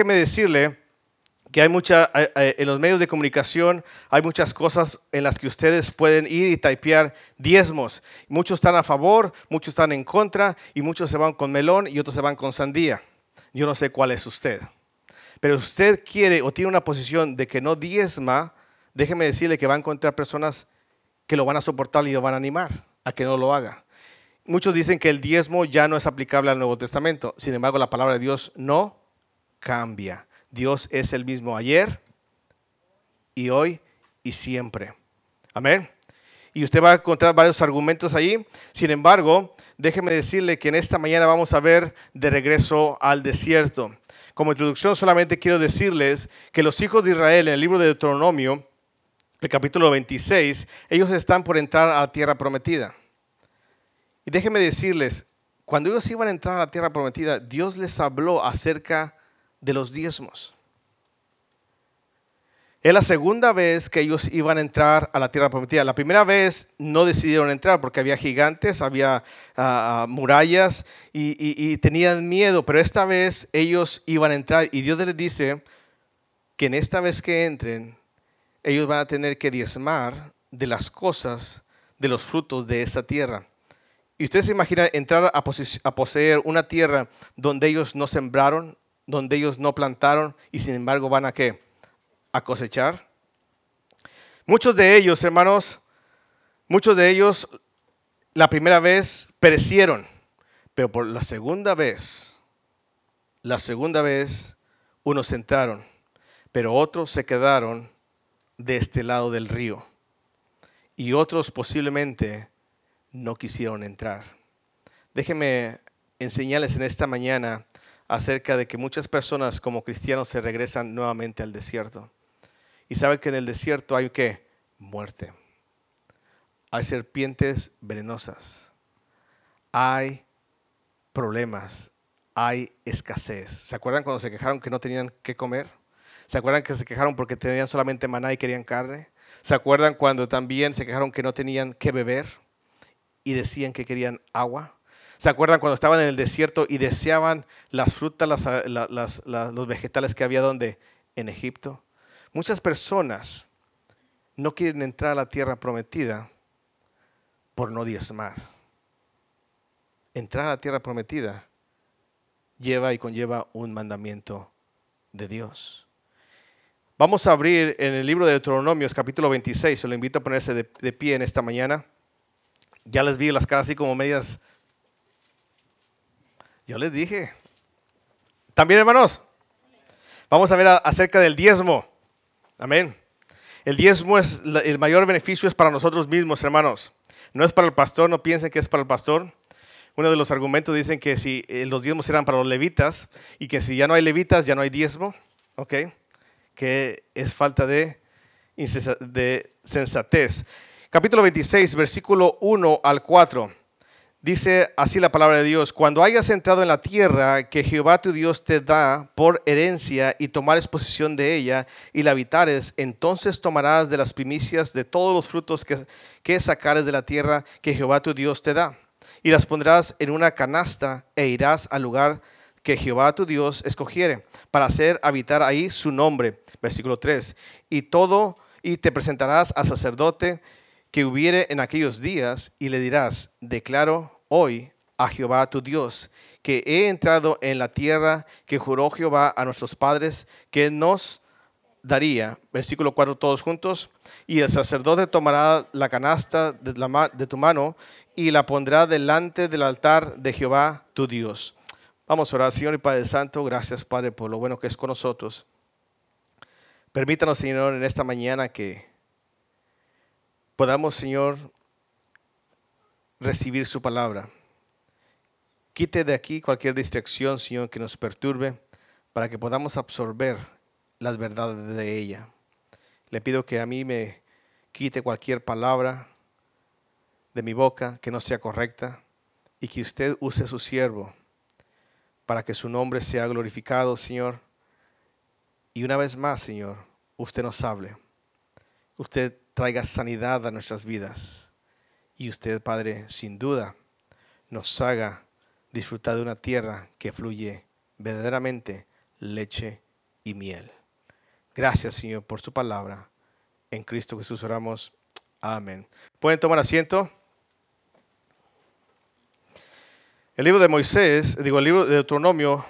déjeme decirle que hay mucha, eh, eh, en los medios de comunicación hay muchas cosas en las que ustedes pueden ir y typear diezmos. Muchos están a favor, muchos están en contra y muchos se van con melón y otros se van con sandía. Yo no sé cuál es usted. Pero si usted quiere o tiene una posición de que no diezma, déjeme decirle que va a encontrar personas que lo van a soportar y lo van a animar a que no lo haga. Muchos dicen que el diezmo ya no es aplicable al Nuevo Testamento. Sin embargo, la palabra de Dios no cambia. Dios es el mismo ayer y hoy y siempre. Amén. Y usted va a encontrar varios argumentos ahí. Sin embargo, déjeme decirle que en esta mañana vamos a ver de regreso al desierto. Como introducción solamente quiero decirles que los hijos de Israel en el libro de Deuteronomio, el capítulo 26, ellos están por entrar a la tierra prometida. Y déjenme decirles, cuando ellos iban a entrar a la tierra prometida, Dios les habló acerca de los diezmos. Es la segunda vez que ellos iban a entrar a la tierra prometida. La primera vez no decidieron entrar porque había gigantes, había ah, ah, murallas y, tenían miedo, pero esta vez ellos iban a entrar y Dios les dice que en esta vez que entren, ellos van a tener que diezmar de las cosas, de los frutos de esa tierra. Y ustedes se imaginan entrar a poseer una tierra donde ellos no sembraron, donde ellos no plantaron y sin embargo van a qué? A cosechar. Muchos de ellos, hermanos, muchos de ellos la primera vez perecieron, pero por la segunda vez, la segunda vez, unos entraron, pero otros se quedaron de este lado del río y otros posiblemente no quisieron entrar. Déjenme enseñarles en esta mañana acerca de que muchas personas como cristianos se regresan nuevamente al desierto. Y saben que en el desierto hay que muerte. Hay serpientes venenosas. Hay problemas. Hay escasez. ¿Se acuerdan cuando se quejaron que no tenían que comer? ¿Se acuerdan que se quejaron porque tenían solamente maná y querían carne? ¿Se acuerdan cuando también se quejaron que no tenían que beber y decían que querían agua? ¿Se acuerdan cuando estaban en el desierto y deseaban las frutas, los vegetales que había donde? En Egipto. Muchas personas no quieren entrar a la tierra prometida por no diezmar. Entrar a la tierra prometida lleva y conlleva un mandamiento de Dios. Vamos a abrir en el libro de Deuteronomios capítulo 26, se lo invito a ponerse de, de pie en esta mañana. Ya les vi las caras así como medias yo les dije. También, hermanos, vamos a ver acerca del diezmo. Amén. El diezmo es el mayor beneficio es para nosotros mismos, hermanos. No es para el pastor, no piensen que es para el pastor. Uno de los argumentos dicen que si eh, los diezmos eran para los levitas y que si ya no hay levitas, ya no hay diezmo, ¿ok? Que es falta de, de sensatez. Capítulo 26, versículo 1 al 4. Dice así la palabra de Dios, cuando hayas entrado en la tierra que Jehová tu Dios te da por herencia y tomares posesión de ella y la habitares, entonces tomarás de las primicias de todos los frutos que, que sacares de la tierra que Jehová tu Dios te da, y las pondrás en una canasta e irás al lugar que Jehová tu Dios escogiere, para hacer habitar ahí su nombre. Versículo 3. Y todo, y te presentarás al sacerdote que hubiere en aquellos días y le dirás, declaro hoy a Jehová tu Dios, que he entrado en la tierra que juró Jehová a nuestros padres, que nos daría, versículo 4 todos juntos, y el sacerdote tomará la canasta de, de tu mano y la pondrá delante del altar de Jehová tu Dios. Vamos a orar, Señor y Padre Santo, gracias Padre por lo bueno que es con nosotros. Permítanos, Señor, en esta mañana que podamos, Señor, recibir su palabra. Quite de aquí cualquier distracción, Señor, que nos perturbe, para que podamos absorber las verdades de ella. Le pido que a mí me quite cualquier palabra de mi boca que no sea correcta y que usted use su siervo para que su nombre sea glorificado, Señor. Y una vez más, Señor, usted nos hable. Usted traiga sanidad a nuestras vidas. Y usted, Padre, sin duda, nos haga disfrutar de una tierra que fluye verdaderamente leche y miel. Gracias, Señor, por su palabra. En Cristo Jesús oramos. Amén. ¿Pueden tomar asiento? El libro de Moisés, digo, el libro de Deuteronomio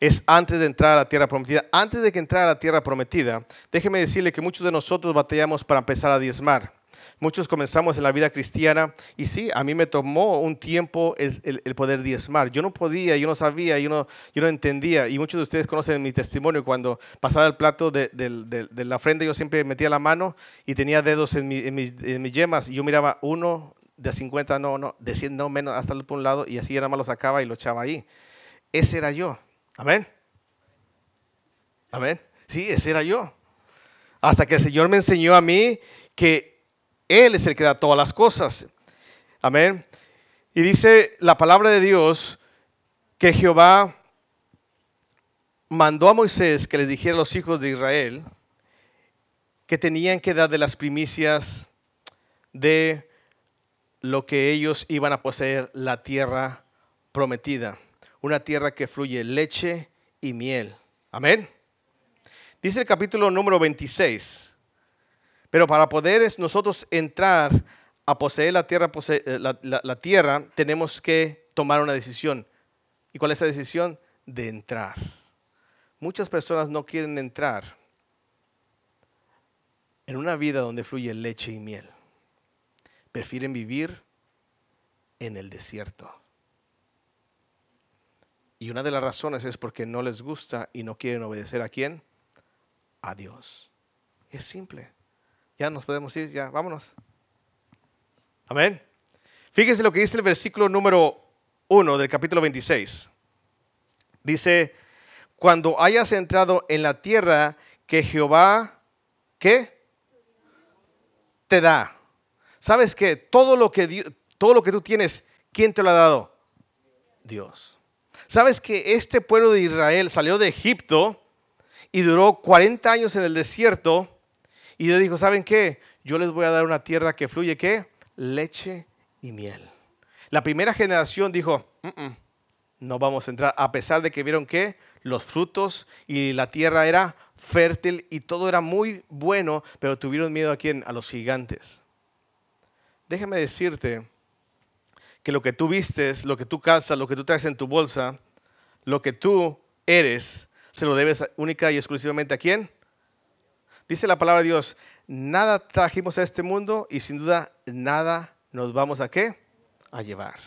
es antes de entrar a la tierra prometida. Antes de que entrara a la tierra prometida, déjeme decirle que muchos de nosotros batallamos para empezar a diezmar. Muchos comenzamos en la vida cristiana y sí, a mí me tomó un tiempo el, poder diezmar. Yo no podía, yo no sabía, yo no, yo no entendía. Y muchos de ustedes conocen mi testimonio. Cuando pasaba el plato de, la ofrenda, yo siempre metía la mano y tenía dedos en, mis, en mis yemas. Y yo miraba uno de 50, no, no, de 100, no, menos, hasta por un lado. Y así nada más lo sacaba y lo echaba ahí. Ese era yo. Amén. Amén. Sí, ese era yo. Hasta que el Señor me enseñó a mí que Él es el que da todas las cosas. Amén. Y dice la palabra de Dios que Jehová mandó a Moisés que les dijera a los hijos de Israel que tenían que dar de las primicias de lo que ellos iban a poseer, la tierra prometida una tierra que fluye leche y miel. Amén. Dice el capítulo número 26. Pero para poder nosotros entrar a poseer la tierra, eh, la, tierra, tenemos que tomar una decisión. ¿Y cuál es esa decisión? De entrar. Muchas personas no quieren entrar en una vida donde fluye leche y miel. Prefieren vivir en el desierto. Y una de las razones es porque no les gusta y no quieren obedecer a quién? A Dios. Es simple. Ya nos podemos ir, ya, vámonos. Amén. Fíjense lo que dice el versículo número 1 del capítulo 26. Dice, cuando hayas entrado en la tierra que Jehová, ¿qué? Te da. ¿Sabes que todo lo que todo lo que tú tienes, ¿quién te lo ha dado? Dios. ¿Sabes que este pueblo de Israel salió de Egipto y duró 40 años en el desierto? Y Dios dijo, ¿saben qué? Yo les voy a dar una tierra que fluye, ¿qué? Leche y miel. La primera generación dijo, no vamos a entrar, a pesar de que vieron que los frutos y la tierra era fértil y todo era muy bueno, pero tuvieron miedo a quién? A los gigantes. Déjame decirte que lo que tú vistes, lo que tú calzas, lo que tú traes en tu bolsa, lo que tú eres, se lo debes única y exclusivamente a quién? Dice la palabra de Dios, nada trajimos a este mundo y sin duda nada nos vamos a qué? A llevar.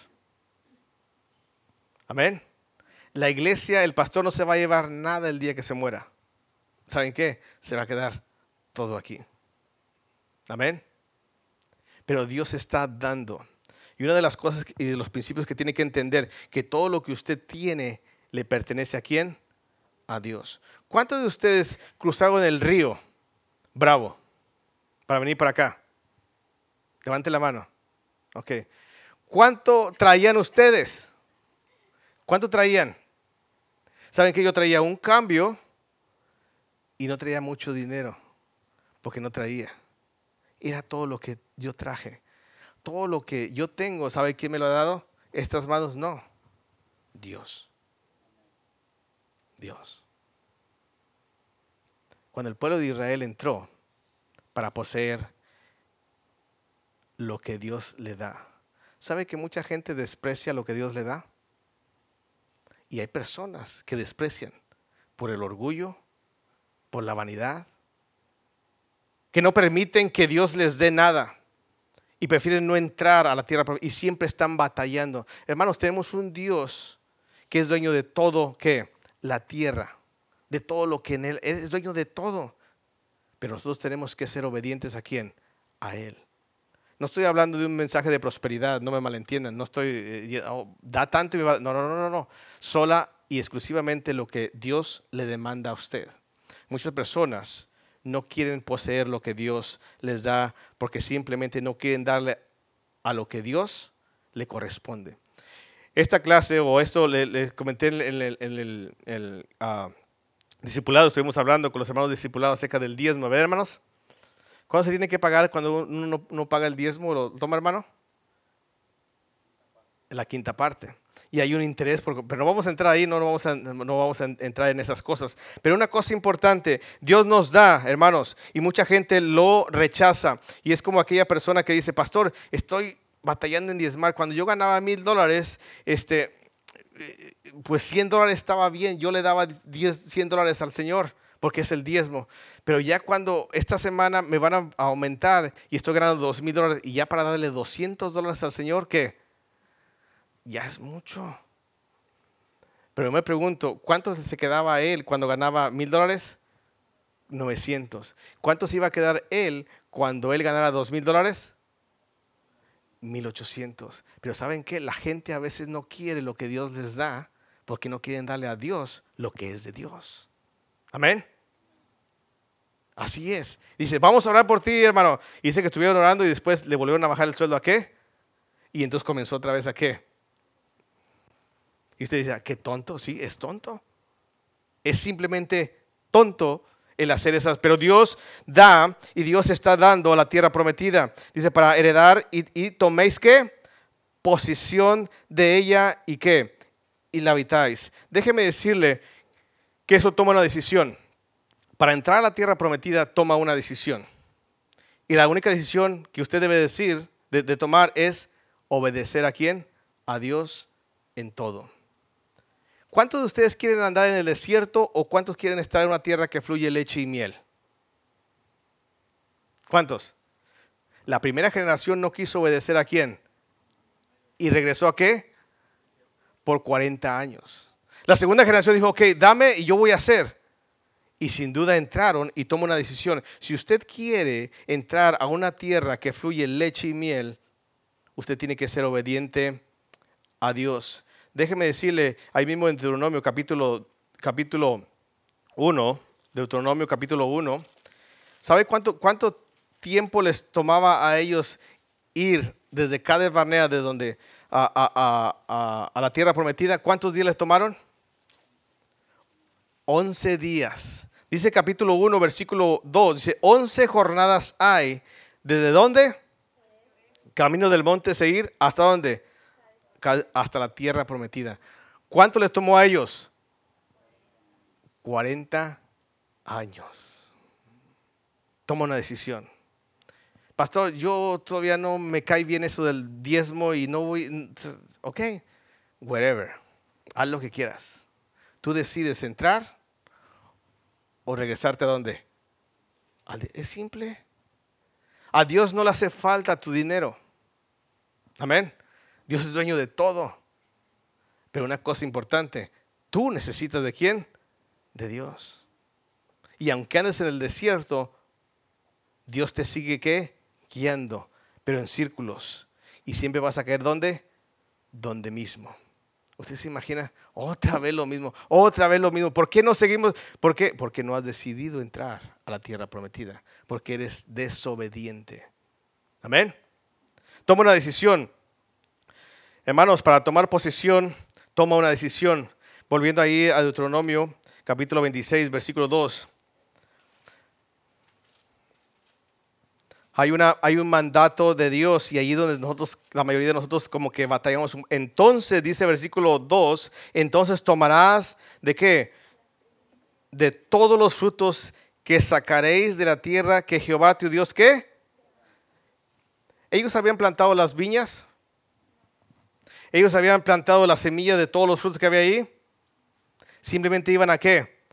Amén. La iglesia, el pastor no se va a llevar nada el día que se muera. ¿Saben qué? Se va a quedar todo aquí. Amén. Pero Dios está dando. Y una de las cosas y de los principios que tiene que entender, que todo lo que usted tiene le pertenece a quién? A Dios. ¿Cuántos de ustedes cruzaron el río Bravo para venir para acá? Levante la mano. Ok. ¿Cuánto traían ustedes? ¿Cuánto traían? ¿Saben que yo traía un cambio y no traía mucho dinero? Porque no traía. Era todo lo que yo traje todo lo que yo tengo, ¿sabe quién me lo ha dado? Estas manos no. Dios. Dios. Cuando el pueblo de Israel entró para poseer lo que Dios le da, ¿sabe que mucha gente desprecia lo que Dios le da? Y hay personas que desprecian por el orgullo, por la vanidad, que no permiten que Dios les dé nada y prefieren no entrar a la tierra y siempre están batallando. Hermanos, tenemos un Dios que es dueño de todo, que la tierra, de todo lo que en él es dueño de todo. Pero nosotros tenemos que ser obedientes a quién? A él. No estoy hablando de un mensaje de prosperidad, no me malentiendan, no estoy eh, oh, da tanto y me va, no, no, no, no, no, sola y exclusivamente lo que Dios le demanda a usted. Muchas personas no quieren poseer lo que Dios les da porque simplemente no quieren darle a lo que Dios le corresponde. Esta clase o esto les comenté en el, ah, discipulado, estuvimos hablando con los hermanos discipulados acerca del diezmo. ¿Ver, hermanos? ¿Cuándo se tiene que pagar cuando uno no, paga el diezmo? ¿Lo toma, hermano? En la quinta parte. y hay un interés, pero no vamos a entrar ahí, no, vamos a, no vamos a entrar en esas cosas. Pero una cosa importante, Dios nos da, hermanos, y mucha gente lo rechaza. Y es como aquella persona que dice, pastor, estoy batallando en diezmar. Cuando yo ganaba mil dólares, este, pues 100 dólares estaba bien, yo le daba 10, 100 dólares al Señor porque es el diezmo. Pero ya cuando esta semana me van a aumentar y estoy ganando dos mil dólares y ya para darle 200 dólares al Señor, ¿qué? Ya es mucho. Pero me pregunto, ¿cuánto se quedaba él cuando ganaba mil dólares? 900. ¿Cuánto se iba a quedar él cuando él ganara dos mil dólares? 1800. Pero ¿saben qué? La gente a veces no quiere lo que Dios les da porque no quieren darle a Dios lo que es de Dios. Amén. Así es. Dice, vamos a orar por ti, hermano. Y dice que estuvieron orando y después le volvieron a bajar el sueldo a qué? Y entonces comenzó otra vez a qué? Y usted dice, ah, qué tonto. Sí, es tonto. Es simplemente tonto el hacer esas. Pero Dios da y Dios está dando la tierra prometida. Dice, para heredar y, y toméis qué? Posición de ella y qué? Y la habitáis. Déjeme decirle que eso toma una decisión. Para entrar a la tierra prometida toma una decisión. Y la única decisión que usted debe decir, de, de tomar, es obedecer a quién? A Dios en todo. ¿Cuántos de ustedes quieren andar en el desierto o cuántos quieren estar en una tierra que fluye leche y miel? ¿Cuántos? La primera generación no quiso obedecer a quién. ¿Y regresó a qué? Por 40 años. La segunda generación dijo, ok, dame y yo voy a hacer. Y sin duda entraron y tomó una decisión. Si usted quiere entrar a una tierra que fluye leche y miel, usted tiene que ser obediente a Dios. Déjeme decirle, ahí mismo en Deuteronomio capítulo, capítulo 1, Deuteronomio capítulo 1, ¿sabe cuánto, cuánto tiempo les tomaba a ellos ir desde Cades Barnea, de donde a, a la tierra prometida? ¿Cuántos días les tomaron? 11 días. Dice capítulo 1, versículo 2, dice, 11 jornadas hay. ¿Desde dónde? Camino del monte seguir. ¿Hasta dónde? Hasta la tierra prometida. ¿Cuánto les tomó a ellos? 40 años. Toma una decisión. Pastor, yo todavía no me cae bien eso del diezmo y no voy. Ok, whatever. Haz lo que quieras. Tú decides entrar o regresarte a dónde? Es simple. A Dios no le hace falta tu dinero. Amén. Dios es dueño de todo. Pero una cosa importante, tú necesitas de quién? De Dios. Y aunque andes en el desierto, Dios te sigue qué? Guiando, pero en círculos. Y siempre vas a caer ¿dónde? Donde mismo. Usted se imagina, otra vez lo mismo, otra vez lo mismo. ¿Por qué no seguimos? ¿Por qué? Porque no has decidido entrar a la tierra prometida, porque eres desobediente. Amén. Toma una decisión. Hermanos, para tomar posesión, toma una decisión. Volviendo ahí a Deuteronomio, capítulo 26, versículo 2. Hay, una, hay un mandato de Dios y allí donde nosotros, la mayoría de nosotros como que batallamos. Entonces, dice versículo 2, entonces tomarás de qué? De todos los frutos que sacaréis de la tierra que Jehová tu Dios, ¿qué? Ellos habían plantado las viñas. Ellos habían plantado la semilla de todos los frutos que había ahí. Simplemente iban a qué?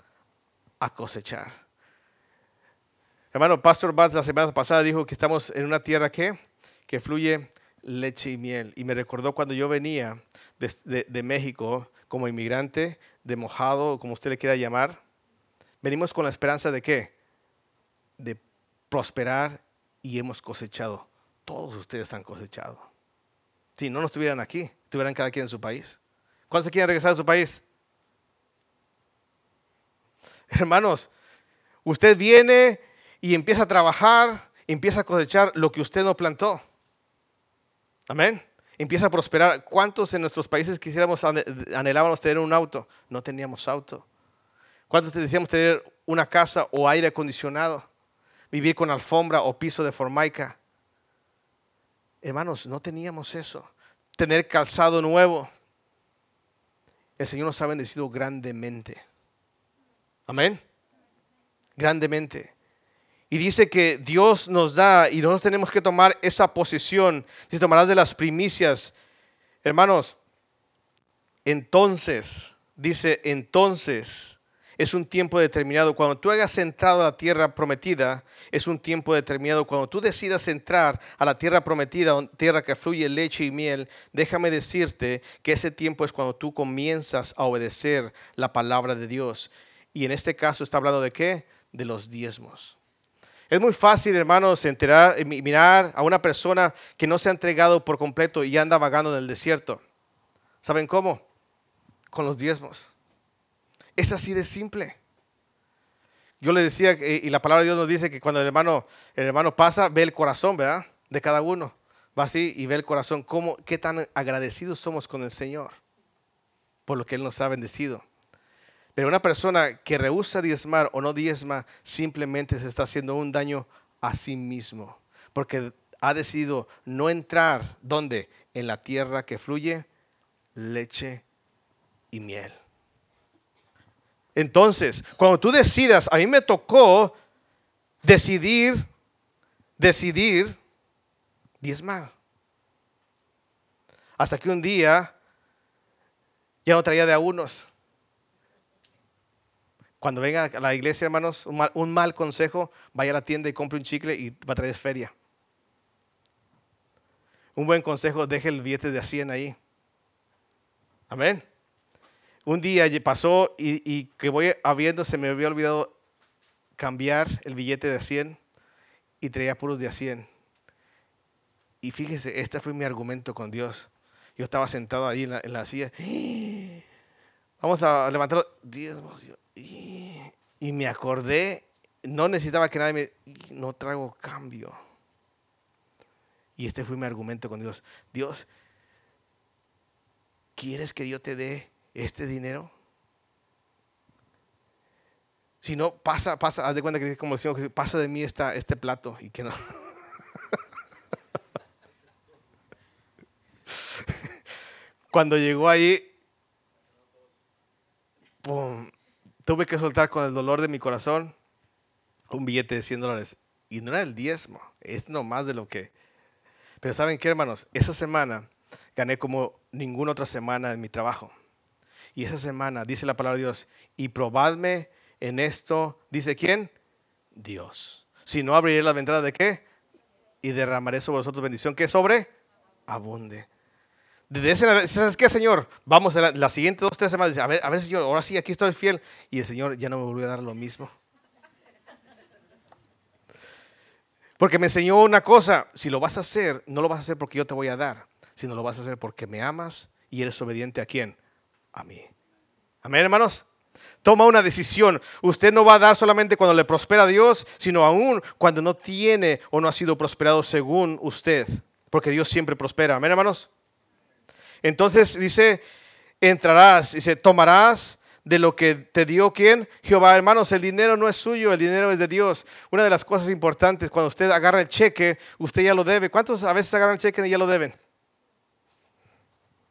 A cosechar. Hermano, Pastor Baz la semana pasada dijo que estamos en una tierra que, que fluye leche y miel. Y me recordó cuando yo venía de, México como inmigrante, de mojado, como usted le quiera llamar. Venimos con la esperanza de qué? De prosperar y hemos cosechado. Todos ustedes han cosechado. Si no nos estuvieran aquí, estuvieran cada quien en su país. ¿Cuándo se quieren regresar a su país? Hermanos, usted viene y empieza a trabajar, empieza a cosechar lo que usted no plantó. Amén. Empieza a prosperar. ¿Cuántos en nuestros países quisiéramos, anhelábamos tener un auto? No teníamos auto. ¿Cuántos decíamos tener una casa o aire acondicionado? Vivir con alfombra o piso de formaica. Hermanos, no teníamos eso. Tener calzado nuevo. el Señor nos ha bendecido grandemente. Amén. Grandemente. Y dice que Dios nos da y nosotros tenemos que tomar esa posición. Si tomarás de las primicias, hermanos, entonces, dice entonces, es un tiempo determinado. Cuando tú hayas entrado a la tierra prometida, es un tiempo determinado. Cuando tú decidas entrar a la tierra prometida, tierra que fluye leche y miel, déjame decirte que ese tiempo es cuando tú comienzas a obedecer la palabra de Dios. Y en este caso está hablando de qué? De los diezmos. Es muy fácil, hermanos, enterar, mirar a una persona que no se ha entregado por completo y anda vagando en el desierto. ¿Saben cómo? Con los diezmos. Es así de simple. Yo le decía, y la palabra de Dios nos dice que cuando el hermano, el hermano pasa, ve el corazón, ¿verdad? De cada uno. Va así y ve el corazón, cómo, qué tan agradecidos somos con el Señor por lo que Él nos ha bendecido. Pero una persona que rehúsa diezmar o no diezma, simplemente se está haciendo un daño a sí mismo. Porque ha decidido no entrar, ¿dónde? En la tierra que fluye leche y miel. Entonces, cuando tú decidas, a mí me tocó decidir, decidir diezmar. Hasta que un día ya no traía de a unos. Cuando venga a la iglesia, hermanos, un mal, consejo, vaya a la tienda y compre un chicle y va a traer feria. Un buen consejo, deje el billete de a 100 ahí. Amén. Un día pasó y, que voy habiendo, se me había olvidado cambiar el billete de a 100 y traía puros de a 100. Y fíjese, este fue mi argumento con Dios. Yo estaba sentado ahí en la, silla. Vamos a levantar diezmos. Y me acordé, no necesitaba que nadie me... No traigo cambio. Y este fue mi argumento con Dios. Dios, ¿quieres que yo te dé este dinero? Si no, pasa, pasa, haz de cuenta que como decimos, pasa de mí esta, este plato y que no. Cuando llegó ahí, tuve que soltar con el dolor de mi corazón un billete de 100 dólares. Y no era el diezmo, es no más de lo que... Pero ¿saben qué, hermanos? Esa semana gané como ninguna otra semana en mi trabajo. Y esa semana, dice la palabra de Dios, y probadme en esto, dice quién? Dios. Si no, abriré la ventana de qué? Y derramaré sobre vosotros bendición que sobre abunde. ¿sabes qué, Señor? Vamos a la, la siguiente dos, tres semanas. A ver, a ver, Señor, ahora sí, aquí estoy fiel. Y el Señor ya no me volvió a dar lo mismo. Porque me enseñó una cosa, si lo vas a hacer, no lo vas a hacer porque yo te voy a dar, sino lo vas a hacer porque me amas y eres obediente a quién? A mí. Amén, hermanos. Toma una decisión. Usted no va a dar solamente cuando le prospera a Dios, sino aún cuando no tiene o no ha sido prosperado según usted. Porque Dios siempre prospera. Amén, hermanos. Entonces dice, entrarás, dice, tomarás de lo que te dio quién? Jehová, hermanos, el dinero no es suyo, el dinero es de Dios. Una de las cosas importantes, cuando usted agarra el cheque, usted ya lo debe. ¿Cuántos a veces agarran el cheque y ya lo deben?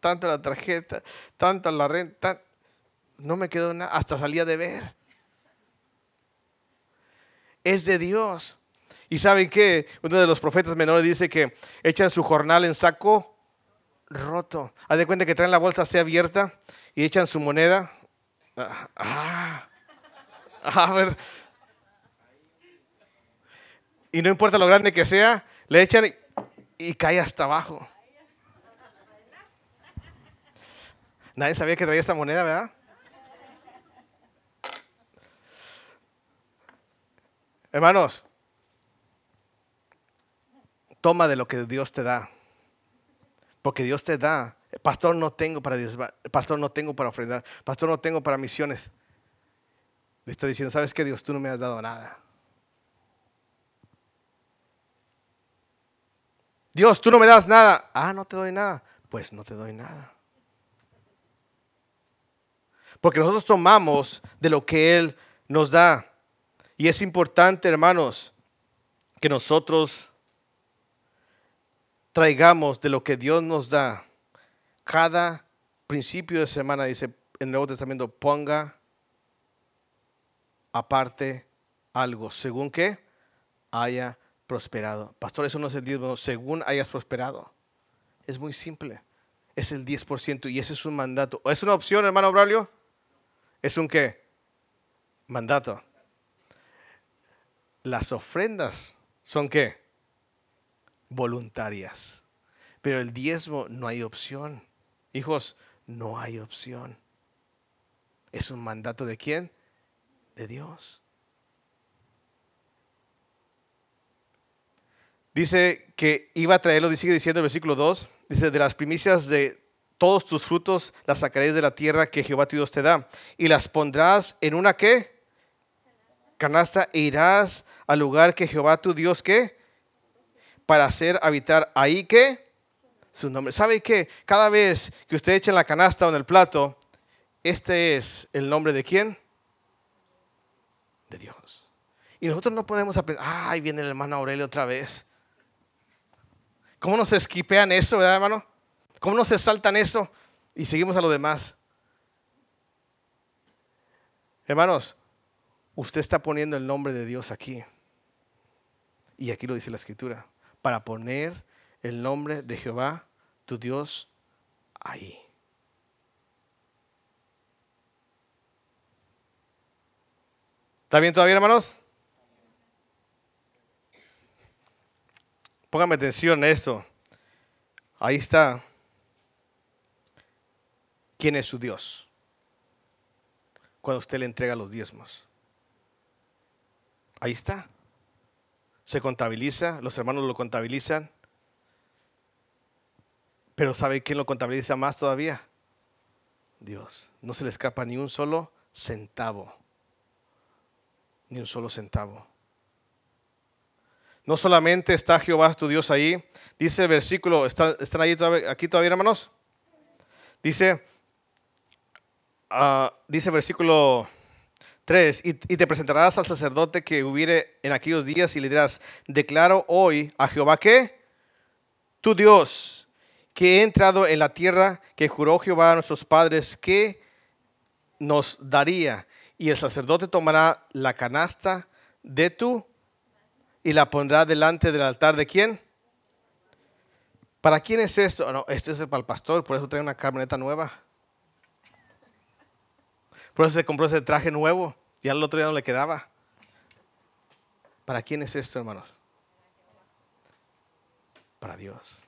Tanto la tarjeta, tanto la renta, no me quedó nada, hasta salía de ver. Es de Dios. ¿Y saben qué? Uno de los profetas menores dice que echan su jornal en saco roto. Haz de cuenta que traen la bolsa así abierta y echan su moneda. Ah, ah, a ver. Y no importa lo grande que sea, le echan y cae hasta abajo. Nadie sabía que traía esta moneda, ¿verdad? Hermanos, toma de lo que Dios te da. Porque Dios te da. Pastor, no tengo para Pastor, no tengo para ofrendar. Pastor, no tengo para misiones. Le está diciendo, ¿sabes qué, Dios? Tú no me has dado nada. Dios, tú no me das nada. Ah, no te doy nada. Pues no te doy nada. Porque nosotros tomamos de lo que Él nos da. Y es importante, hermanos, que nosotros traigamos de lo que Dios nos da cada principio de semana, dice, el Nuevo Testamento, ponga aparte algo, según que haya prosperado. Pastor, eso no es el diezmo, según hayas prosperado. Es muy simple. Es el 10% y ese es un mandato. ¿Es una opción, hermano Braulio? ¿Es un qué? Mandato. Las ofrendas son qué? Voluntarias. Pero el diezmo no hay opción. Hijos, no hay opción. Es un mandato de quién? De Dios. Dice que iba a traerlo, sigue diciendo el versículo 2, dice, de las primicias de todos tus frutos las sacaréis de la tierra que Jehová tu Dios te da, y las pondrás en una qué? Canasta, e irás al lugar que Jehová tu Dios qué? Para hacer habitar ahí qué? Su nombre. ¿Sabe qué? Cada vez que usted echa en la canasta o en el plato, este es el nombre de quién? De Dios. Y nosotros no podemos aprender, ay, viene el hermano Aurelio otra vez. ¿Cómo nos esquipean eso, verdad, hermano? ¿Cómo nos saltan eso? Y seguimos a lo demás. Hermanos, usted está poniendo el nombre de Dios aquí. Y aquí lo dice la escritura. Para poner el nombre de Jehová, tu Dios, ahí. ¿Está bien todavía, hermanos? Póngame atención a esto. Ahí está. ¿Quién es su Dios? Cuando usted le entrega los diezmos. Ahí está. Se contabiliza, los hermanos lo contabilizan. Pero ¿sabe quién lo contabiliza más todavía? Dios. No se le escapa ni un solo centavo. Ni un solo centavo. No solamente está Jehová tu Dios ahí, dice el versículo, ¿están, ahí aquí todavía, hermanos? Dice, uh, dice versículo 3, y, te presentarás al sacerdote que hubiere en aquellos días y le dirás, declaro hoy a Jehová que, tu Dios, que he entrado en la tierra que juró Jehová a nuestros padres que nos daría. Y el sacerdote tomará la canasta de tu y la pondrá delante del altar de quién? ¿Para quién es esto? No, esto es para el pastor, por eso trae una camioneta nueva. Por eso se compró ese traje nuevo. Ya el otro día no le quedaba. ¿Para quién es esto, hermanos? Para Dios.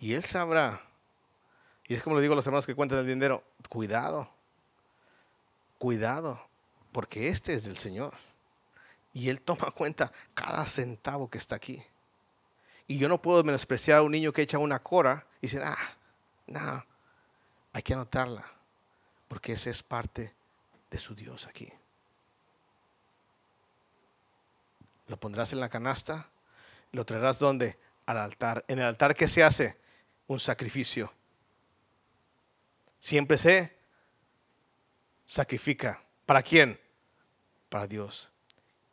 Y Él sabrá. Y es como le digo a los hermanos que cuentan el dinero. Cuidado. Cuidado. Porque este es del Señor. Y Él toma cuenta cada centavo que está aquí. Y yo no puedo menospreciar a un niño que echa una cora y decir, ah, no, hay que anotarla, porque ese es parte de su Dios aquí. Lo pondrás en la canasta, lo traerás donde? Al altar. En el altar, ¿qué se hace? Un sacrificio. Siempre se sacrifica. ¿Para quién? Para Dios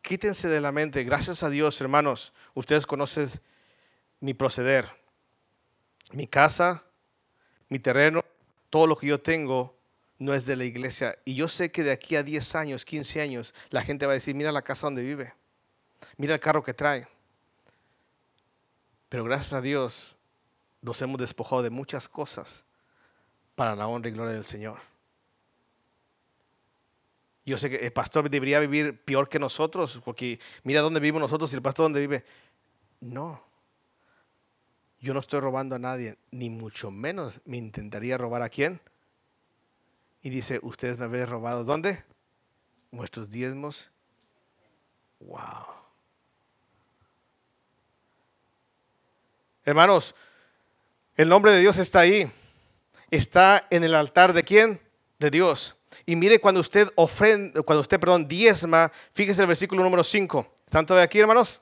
quítense de la mente, gracias a Dios, hermanos, ustedes conocen mi proceder, mi casa, mi terreno, todo lo que yo tengo no es de la iglesia. Y yo sé que de aquí a 10 años, 15 años, la gente va a decir, mira la casa donde vive, mira el carro que trae. Pero gracias a Dios nos hemos despojado de muchas cosas para la honra y gloria del Señor. Yo sé que el pastor debería vivir peor que nosotros, porque mira dónde vivimos nosotros y el pastor dónde vive. No. Yo no estoy robando a nadie, ni mucho menos me intentaría robar a quién. Y dice, ustedes me habían robado, ¿dónde? Nuestros diezmos. Wow. Hermanos, el nombre de Dios está ahí. Está en el altar de quién? De Dios. Y mire cuando usted ofrenda, cuando usted, perdón, diezma, fíjese el versículo número 5. ¿Están todavía aquí, hermanos?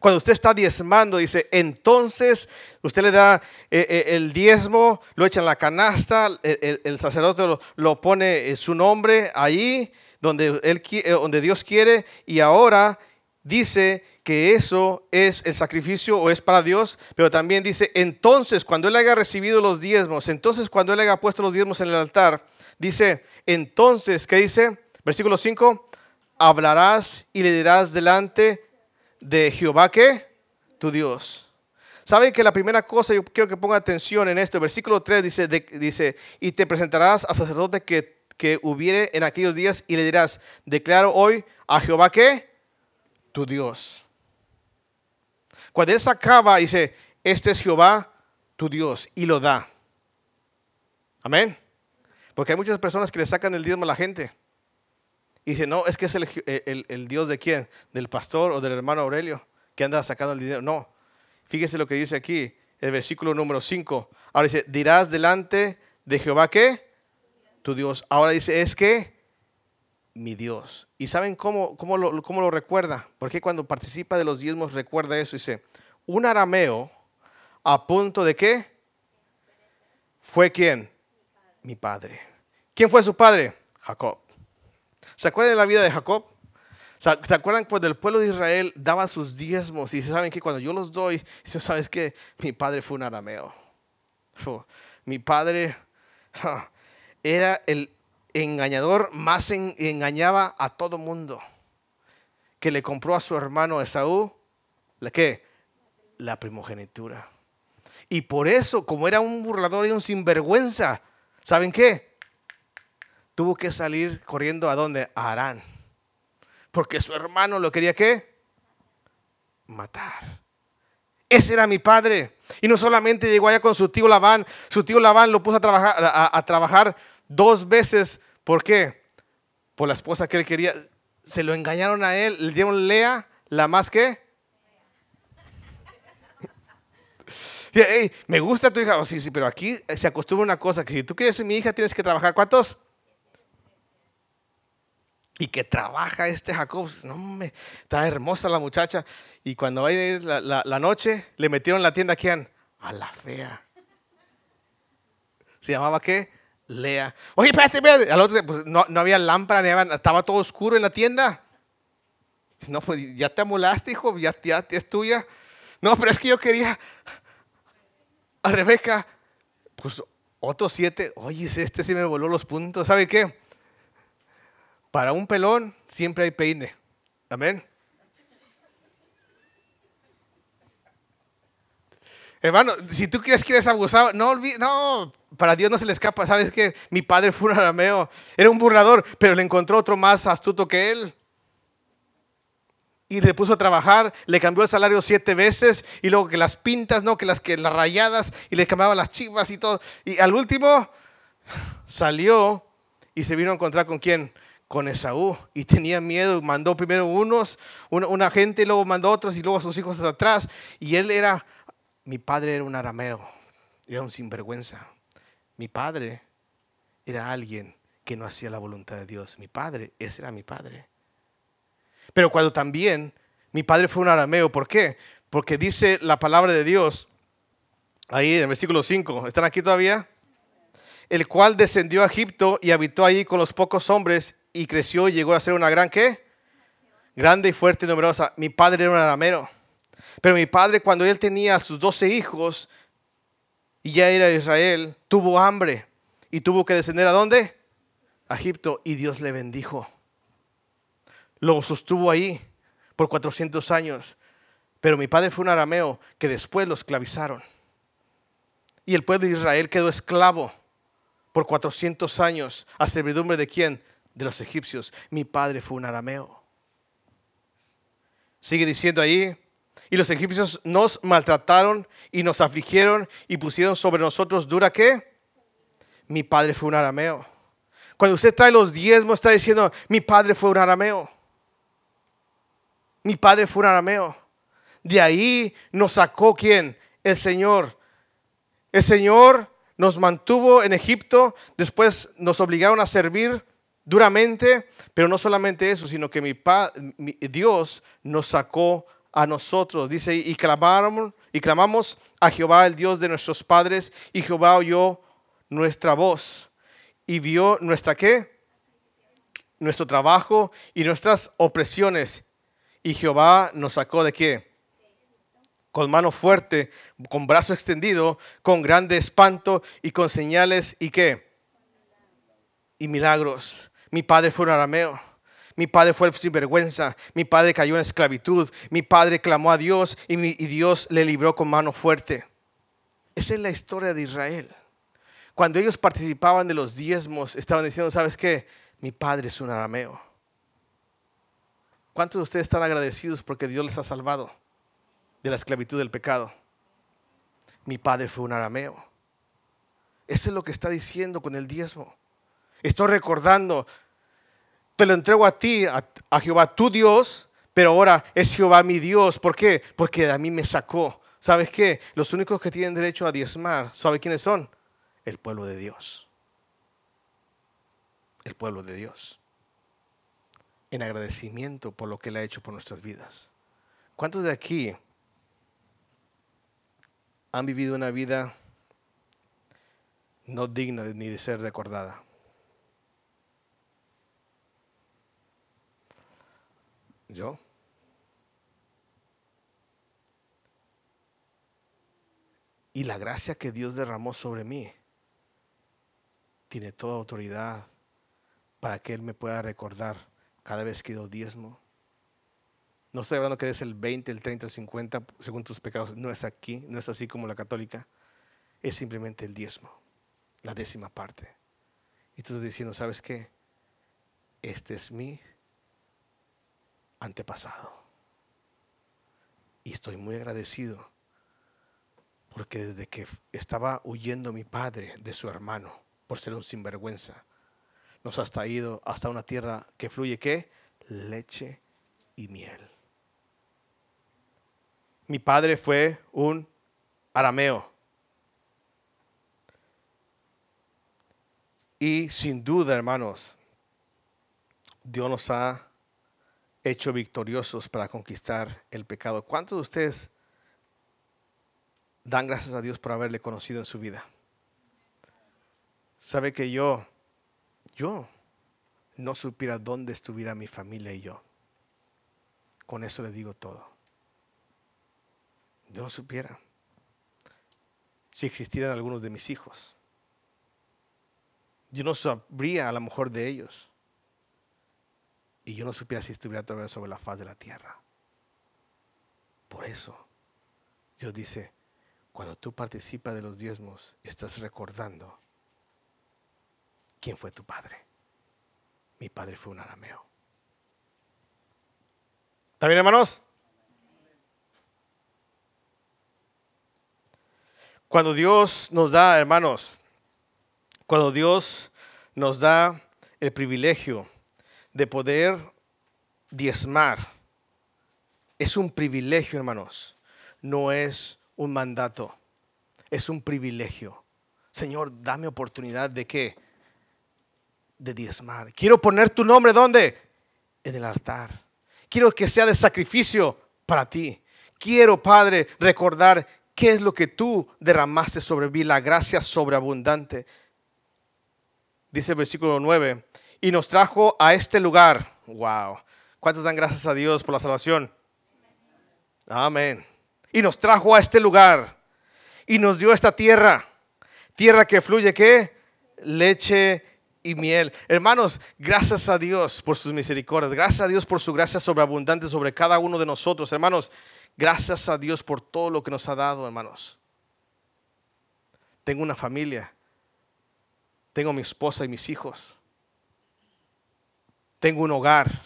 Cuando usted está diezmando, dice, entonces usted le da eh, eh, el diezmo, lo echa en la canasta, el, sacerdote lo, pone eh, su nombre ahí, donde, él, donde Dios quiere, y ahora dice que eso es el sacrificio o es para Dios, pero también dice, entonces cuando él haya recibido los diezmos, entonces cuando él haya puesto los diezmos en el altar, dice, entonces, ¿qué dice? Versículo 5, hablarás y le dirás delante de Jehová que tu Dios. ¿Saben que la primera cosa, yo quiero que ponga atención en esto, versículo 3 dice, dice y te presentarás a sacerdote que, que hubiere en aquellos días y le dirás, declaro hoy a Jehová que tu Dios. Cuando él sacaba, dice, este es Jehová, tu Dios, y lo da. Amén. Porque hay muchas personas que le sacan el diezmo a la gente. Y dicen, no, es que es el, Dios de quién? Del pastor o del hermano Aurelio, que anda sacando el dinero. No. Fíjese lo que dice aquí, el versículo número 5. Ahora dice, dirás delante de Jehová que tu Dios. Ahora dice, es que mi Dios. ¿Y saben cómo, cómo, lo, cómo lo recuerda? Porque cuando participa de los diezmos recuerda eso. Dice, un arameo a punto de qué? ¿Fue quién? Mi padre. ¿Quién fue su padre? Jacob. ¿Se acuerdan de la vida de Jacob? ¿Se acuerdan cuando el pueblo de Israel daba sus diezmos? Y saben que cuando yo los doy, sabes que mi padre fue un arameo. mi padre era el, engañador más engañaba a todo mundo. Que le compró a su hermano Esaú, ¿la qué? La primogenitura. Y por eso, como era un burlador y un sinvergüenza, ¿saben qué? Tuvo que salir corriendo a dónde? A Arán. Porque su hermano lo quería qué? Matar. Ese era mi padre. Y no solamente llegó allá con su tío Labán, su tío Labán lo puso a trabajar, a trabajar dos veces ¿Por qué? Por la esposa que él quería. Se lo engañaron a él, le dieron Lea, la más que. me gusta tu hija. Oh, sí, sí, pero aquí se acostumbra una cosa, que si tú quieres ser mi hija tienes que trabajar. ¿Cuántos? Y que trabaja este Jacob. No, me, está hermosa la muchacha. Y cuando va a ir la, la, noche, le metieron la tienda a quién? A la fea. ¿Se llamaba qué? Lea. Oye, espérate, espérate. Al otro, pues, no, había lámpara, estaba todo oscuro en la tienda. No, pues ya te amolaste, hijo, ya, ya, es tuya. No, pero es que yo quería a Rebeca. Pues otros siete. Oye, este sí me voló los puntos. ¿Sabe qué? Para un pelón siempre hay peine. Amén. Hermano, si tú crees que eres abusado, no olvides, no, para Dios no se le escapa. Sabes que mi padre fue un arameo, era un burlador, pero le encontró otro más astuto que él. Y le puso a trabajar, le cambió el salario siete veces, y luego que las pintas, no, que las, que las rayadas, y le cambiaba las chivas y todo. Y al último salió y se vino a encontrar con quién? Con Esaú. Y tenía miedo, mandó primero unos, una, gente, y luego mandó otros, y luego sus hijos atrás. Y él era, mi padre era un arameo, era un sinvergüenza. Mi padre era alguien que no hacía la voluntad de Dios. Mi padre, ese era mi padre. Pero cuando también mi padre fue un arameo, ¿por qué? Porque dice la palabra de Dios, ahí en el versículo 5, ¿están aquí todavía? El cual descendió a Egipto y habitó allí con los pocos hombres y creció y llegó a ser una gran qué? Grande y fuerte y numerosa. Mi padre era un arameo. Pero mi padre cuando él tenía sus doce hijos, y ya era Israel, tuvo hambre y tuvo que descender a dónde? A Egipto y Dios le bendijo. Lo sostuvo ahí por 400 años. Pero mi padre fue un arameo que después lo esclavizaron. Y el pueblo de Israel quedó esclavo por 400 años a servidumbre de quién? De los egipcios. Mi padre fue un arameo. Sigue diciendo ahí, y los egipcios nos maltrataron y nos afligieron y pusieron sobre nosotros dura qué? Mi padre fue un arameo. Cuando usted trae los diezmos está diciendo, mi padre fue un arameo. Mi padre fue un arameo. De ahí nos sacó quién? El Señor. El Señor nos mantuvo en Egipto, después nos obligaron a servir duramente, pero no solamente eso, sino que mi, Dios nos sacó a nosotros. Dice, y clamamos, y clamamos a Jehová, el Dios de nuestros padres, y Jehová oyó nuestra voz y vio nuestra qué? Nuestro trabajo y nuestras opresiones. Y Jehová nos sacó de qué? Con mano fuerte, con brazo extendido, con grande espanto y con señales y qué? Y milagros. Mi padre fue un arameo. Mi padre fue sinvergüenza. Mi padre cayó en esclavitud. Mi padre clamó a Dios y, y Dios le libró con mano fuerte. Esa es la historia de Israel. Cuando ellos participaban de los diezmos, estaban diciendo, ¿sabes qué? Mi padre es un arameo. ¿Cuántos de ustedes están agradecidos porque Dios les ha salvado de la esclavitud del pecado? Mi padre fue un arameo. Eso es lo que está diciendo con el diezmo. Estoy recordando, te lo entrego a ti, a, Jehová tu Dios, pero ahora es Jehová mi Dios. ¿Por qué? Porque a mí me sacó. ¿Sabes qué? Los únicos que tienen derecho a diezmar, ¿sabe quiénes son? el pueblo de Dios. El pueblo de Dios. En agradecimiento por lo que Él ha hecho por nuestras vidas. ¿Cuántos de aquí han vivido una vida no digna ni de ser recordada? ¿Yo? Y la gracia que Dios derramó sobre mí tiene toda autoridad para que Él me pueda recordar cada vez que doy diezmo. No estoy hablando que es el 20, el 30, el 50 según tus pecados. No es aquí, no es así como la católica. Es simplemente el diezmo, la décima parte. Y tú estás diciendo, ¿sabes qué? Este es mi antepasado. Y estoy muy agradecido porque desde que estaba huyendo mi padre de su hermano, por ser un sinvergüenza. Nos has traído hasta una tierra que fluye qué? Leche y miel. Mi padre fue un arameo. Y sin duda, hermanos, Dios nos ha hecho victoriosos para conquistar el pecado. ¿Cuántos de ustedes dan gracias a Dios por haberle conocido en su vida? Sabe que yo, yo no supiera dónde estuviera mi familia y yo. Con eso le digo todo. Yo no supiera si existieran algunos de mis hijos. Yo no sabría a lo mejor de ellos. Y yo no supiera si estuviera todavía sobre la faz de la tierra. Por eso, Dios dice, cuando tú participas de los diezmos, estás recordando ¿quién fue tu padre? Mi padre fue un arameo. ¿Está bien, hermanos? Cuando Dios nos da, hermanos, cuando Dios nos da el privilegio de poder diezmar, es un privilegio, hermanos, no es un mandato, es un privilegio. Señor, dame oportunidad de que de diezmar. Quiero poner tu nombre ¿dónde? En el altar. Quiero que sea de sacrificio para ti. Quiero, Padre, recordar qué es lo que tú derramaste sobre mí, la gracia sobreabundante. Dice el versículo 9, y nos trajo a este lugar. Wow. ¿Cuántos dan gracias a Dios por la salvación? Amén. Y nos trajo a este lugar y nos dio esta tierra. Tierra que fluye qué? Leche y miel. Hermanos, gracias a Dios por sus misericordias, gracias a Dios por su gracia sobreabundante sobre cada uno de nosotros. Hermanos, gracias a Dios por todo lo que nos ha dado, hermanos. Tengo una familia, tengo mi esposa y mis hijos, tengo un hogar,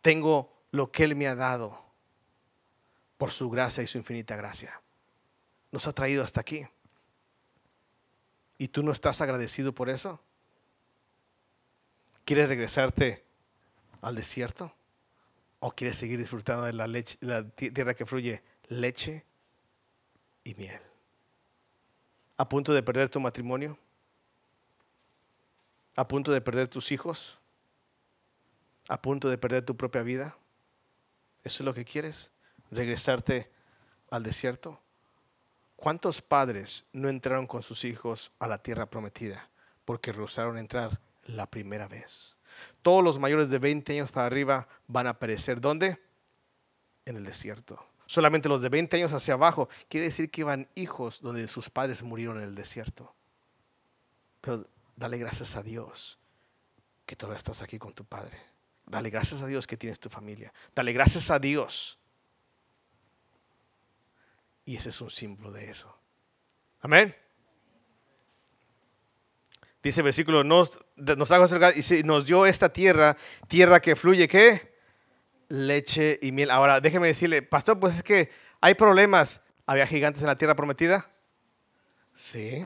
tengo lo que Él me ha dado por su gracia y su infinita gracia. Nos ha traído hasta aquí. ¿Y tú no estás agradecido por eso? ¿Quieres regresarte al desierto? ¿O quieres seguir disfrutando de la, leche, la tierra que fluye leche y miel? ¿A punto de perder tu matrimonio? ¿A punto de perder tus hijos? ¿A punto de perder tu propia vida? ¿Eso es lo que quieres? ¿Regresarte al desierto? ¿Cuántos padres no entraron con sus hijos a la tierra prometida porque rehusaron entrar la primera vez? Todos los mayores de 20 años para arriba van a perecer. ¿Dónde? En el desierto. Solamente los de 20 años hacia abajo. Quiere decir que iban hijos donde sus padres murieron en el desierto. Pero dale gracias a Dios que todavía estás aquí con tu padre. Dale gracias a Dios que tienes tu familia. Dale gracias a Dios. Y ese es un símbolo de eso. Amén. Dice el versículo, nos, nos y nos dio esta tierra, tierra que fluye, ¿qué? Leche y miel. Ahora, déjeme decirle, pastor, pues es que hay problemas. ¿Había gigantes en la tierra prometida? Sí.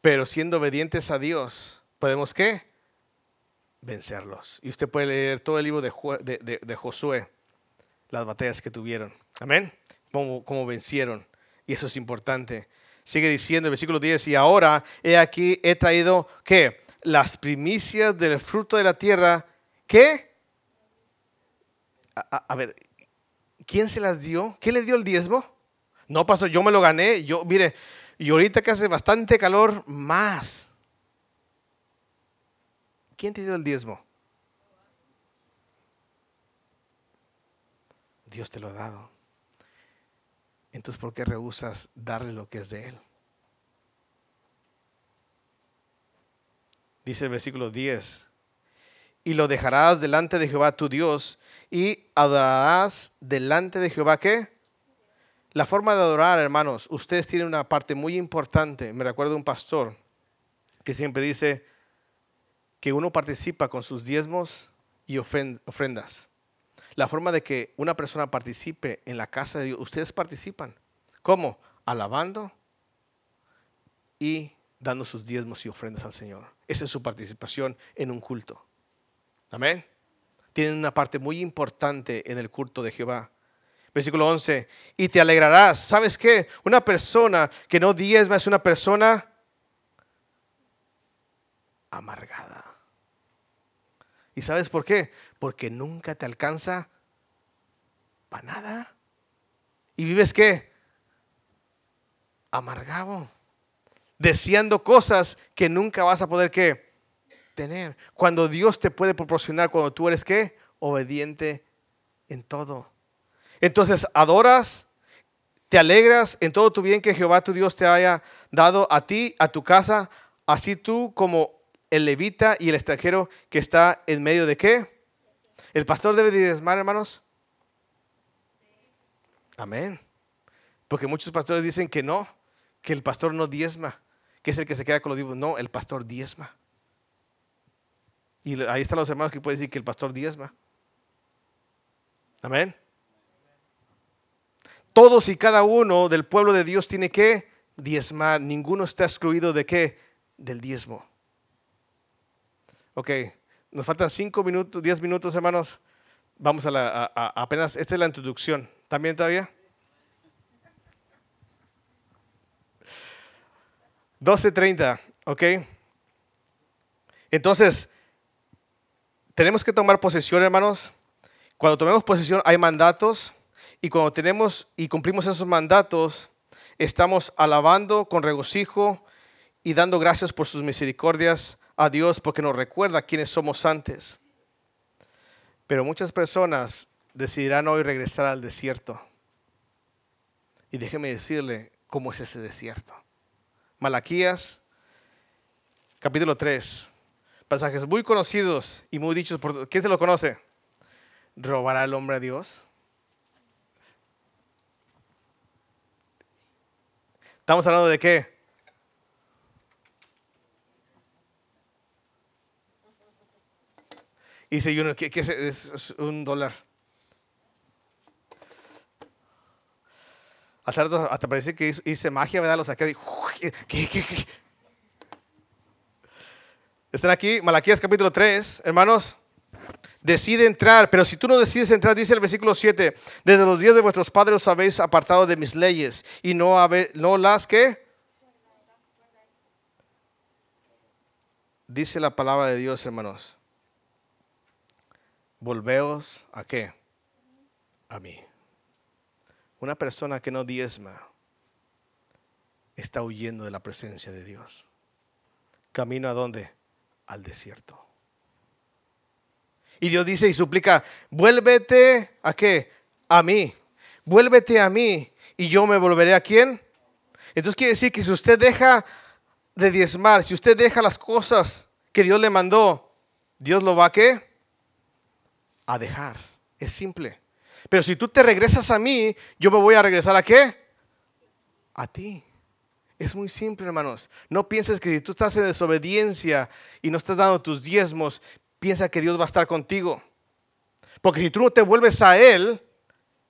Pero siendo obedientes a Dios, ¿podemos qué? Vencerlos. Y usted puede leer todo el libro de, Josué, las batallas que tuvieron. Amén. Cómo, cómo vencieron. Y eso es importante. Sigue diciendo el versículo 10, y ahora he aquí, he traído, ¿qué? Las primicias del fruto de la tierra, ¿qué? A, ver, ¿quién se las dio? ¿Quién le dio el diezmo? No, pastor, yo me lo gané. Yo, mire, y ahorita que hace bastante calor, más. ¿Quién te dio el diezmo? Dios te lo ha dado. Entonces, ¿por qué rehusas darle lo que es de Él? Dice el versículo 10. Y lo dejarás delante de Jehová tu Dios y adorarás delante de Jehová qué? La forma de adorar, hermanos, ustedes tienen una parte muy importante. Me recuerdo un pastor que siempre dice que uno participa con sus diezmos y ofrendas la forma de que una persona participe en la casa de Dios, ustedes participan. ¿Cómo? Alabando y dando sus diezmos y ofrendas al Señor. Esa es su participación en un culto. Amén. Tienen una parte muy importante en el culto de Jehová. Versículo 11. Y te alegrarás. ¿Sabes qué? Una persona que no diezma es una persona amargada. ¿Y sabes por qué? Porque nunca te alcanza para nada. ¿Y vives qué? Amargado. Deseando cosas que nunca vas a poder? Tener. Cuando Dios te puede proporcionar, cuando tú eres qué? Obediente en todo. Entonces adoras, te alegras en todo tu bien que Jehová tu Dios te haya dado a ti, a tu casa, así tú como el levita y el extranjero que está en medio de qué? ¿El pastor debe diezmar, hermanos? Amén. Porque muchos pastores dicen que no, que el pastor no diezma, que es el que se queda con los diezmos. No, el pastor diezma. Y ahí están los hermanos que pueden decir que el pastor diezma. Amén. Todos y cada uno del pueblo de Dios tiene que diezmar. Ninguno está excluido de qué? Del diezmo. Ok, nos faltan cinco minutos, diez minutos, hermanos. Vamos a la, apenas, esta es la introducción. ¿También todavía? 12.30, ¿ok? Entonces, tenemos que tomar posesión, hermanos. Cuando tomemos posesión hay mandatos y cuando tenemos y cumplimos esos mandatos, estamos alabando con regocijo y dando gracias por sus misericordias a Dios porque nos recuerda quiénes somos antes. Pero muchas personas decidirán hoy regresar al desierto. Y déjeme decirle cómo es ese desierto. Malaquías, capítulo 3. Pasajes muy conocidos y muy dichos por... ¿Quién se lo conoce? ¿Robará el hombre a Dios? ¿Estamos hablando de qué? Y dice uno, ¿qué, es, un dólar? Hasta, parece que hice magia, ¿verdad? Lo saqué y, ¿qué, qué, qué? Están aquí, Malaquías capítulo 3, hermanos. Decide entrar, pero si tú no decides entrar, dice el versículo 7, desde los días de vuestros padres os habéis apartado de mis leyes y no, no las que... Dice la palabra de Dios, hermanos volveos a qué? A mí. Una persona que no diezma está huyendo de la presencia de Dios. Camino a dónde? Al desierto. Y Dios dice y suplica, vuélvete a qué? A mí. Vuélvete a mí y yo me volveré a quién. Entonces quiere decir que si usted deja de diezmar, si usted deja las cosas que Dios le mandó, Dios lo va a qué? A dejar. Es simple. Pero si tú te regresas a mí, yo me voy a regresar a qué? A ti. Es muy simple, hermanos. No pienses que si tú estás en desobediencia y no estás dando tus diezmos, piensa que Dios va a estar contigo. Porque si tú no te vuelves a Él,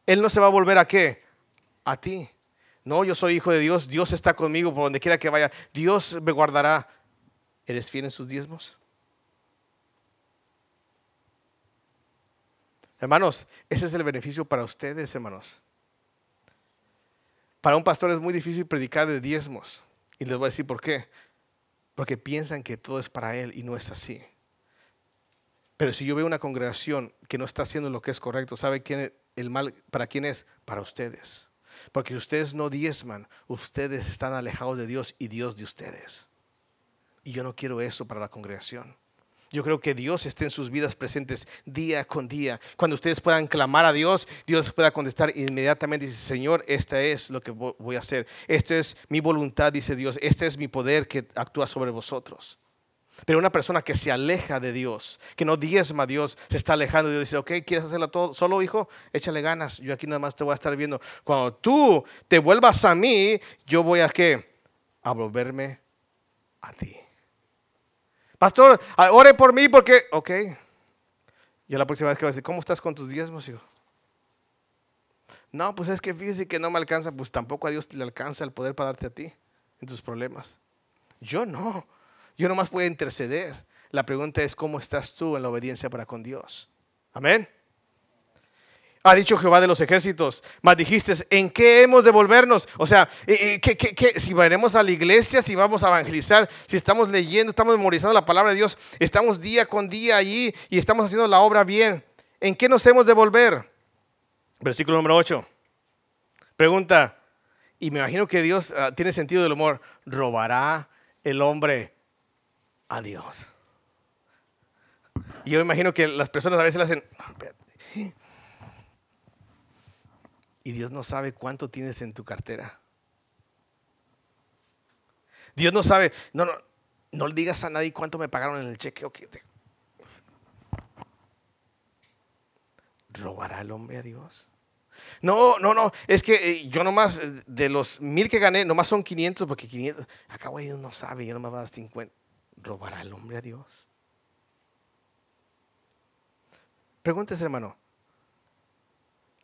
Él no se va a volver a qué? A ti. No, yo soy hijo de Dios, Dios está conmigo por donde quiera que vaya, Dios me guardará. ¿Eres fiel en sus diezmos? Hermanos, ese es el beneficio para ustedes, hermanos. Para un pastor es muy difícil predicar de diezmos. Y les voy a decir por qué. Porque piensan que todo es para él y no es así. Pero si yo veo una congregación que no está haciendo lo que es correcto, ¿sabe quién el mal para quién es? Para ustedes. Porque si ustedes no diezman, ustedes están alejados de Dios y Dios de ustedes. Y yo no quiero eso para la congregación. Yo creo que Dios esté en sus vidas presentes día con día. Cuando ustedes puedan clamar a Dios, Dios pueda contestar inmediatamente dice, Señor, esta es lo que voy a hacer. Esto es mi voluntad, dice Dios. Este es mi poder que actúa sobre vosotros. Pero una persona que se aleja de Dios, que no diezma a Dios, se está alejando. Dios dice, ok, ¿quieres hacerlo todo solo, hijo? Échale ganas. Yo aquí nada más te voy a estar viendo. Cuando tú te vuelvas a mí, yo voy a qué? A volverme a ti. Pastor, ore por mí porque, ok. Y la próxima vez que va a decir, ¿cómo estás con tus diezmos, hijo? No, pues es que fíjese que no me alcanza, pues tampoco a Dios le alcanza el poder para darte a ti en tus problemas. Yo no. Yo nomás puedo interceder. La pregunta es, ¿cómo estás tú en la obediencia para con Dios? Amén. Ha dicho Jehová de los ejércitos, mas dijiste, ¿en qué hemos de volvernos? O sea, eh, eh, ¿qué, si veremos a la iglesia, si vamos a evangelizar, si estamos leyendo, estamos memorizando la palabra de Dios, estamos día con día allí y estamos haciendo la obra bien, ¿en qué nos hemos de volver? Versículo número 8. Pregunta, y me imagino que Dios ah, tiene sentido del humor, ¿robará el hombre a Dios. Y yo imagino que las personas a veces le hacen, y Dios no sabe cuánto tienes en tu cartera. Dios no sabe, no, no, no le digas a nadie cuánto me pagaron en el cheque. ¿Robará el hombre a Dios? No, no, no, es que eh, yo nomás, eh, de los mil que gané, nomás son 500, porque 500, acá Dios no sabe, yo nomás voy a dar 50. ¿Robará el hombre a Dios? Pregúntese, hermano,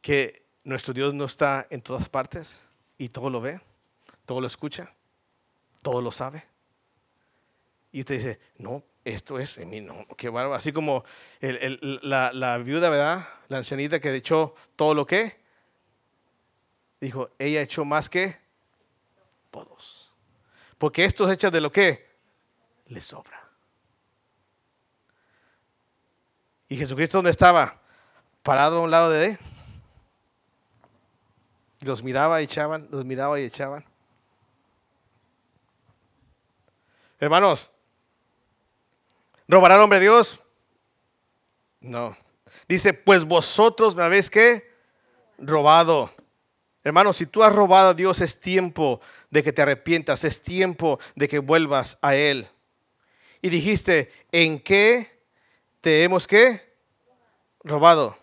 que nuestro Dios no está en todas partes y todo lo ve, todo lo escucha, todo lo sabe. Y usted dice, no, esto es en mí, no, qué bárbaro. Así como la, viuda, ¿verdad? La ancianita que echó todo lo que, dijo, ella echó más que todos. Porque esto es hecho de lo que le sobra. ¿Y Jesucristo dónde estaba? Parado a un lado de él. Los miraba y echaban, los miraba y echaban. Hermanos, ¿robará el hombre Dios? No. Dice, pues vosotros me habéis que robado. Hermanos, si tú has robado a Dios es tiempo de que te arrepientas, es tiempo de que vuelvas a Él y dijiste, ¿en qué te hemos qué? Robado.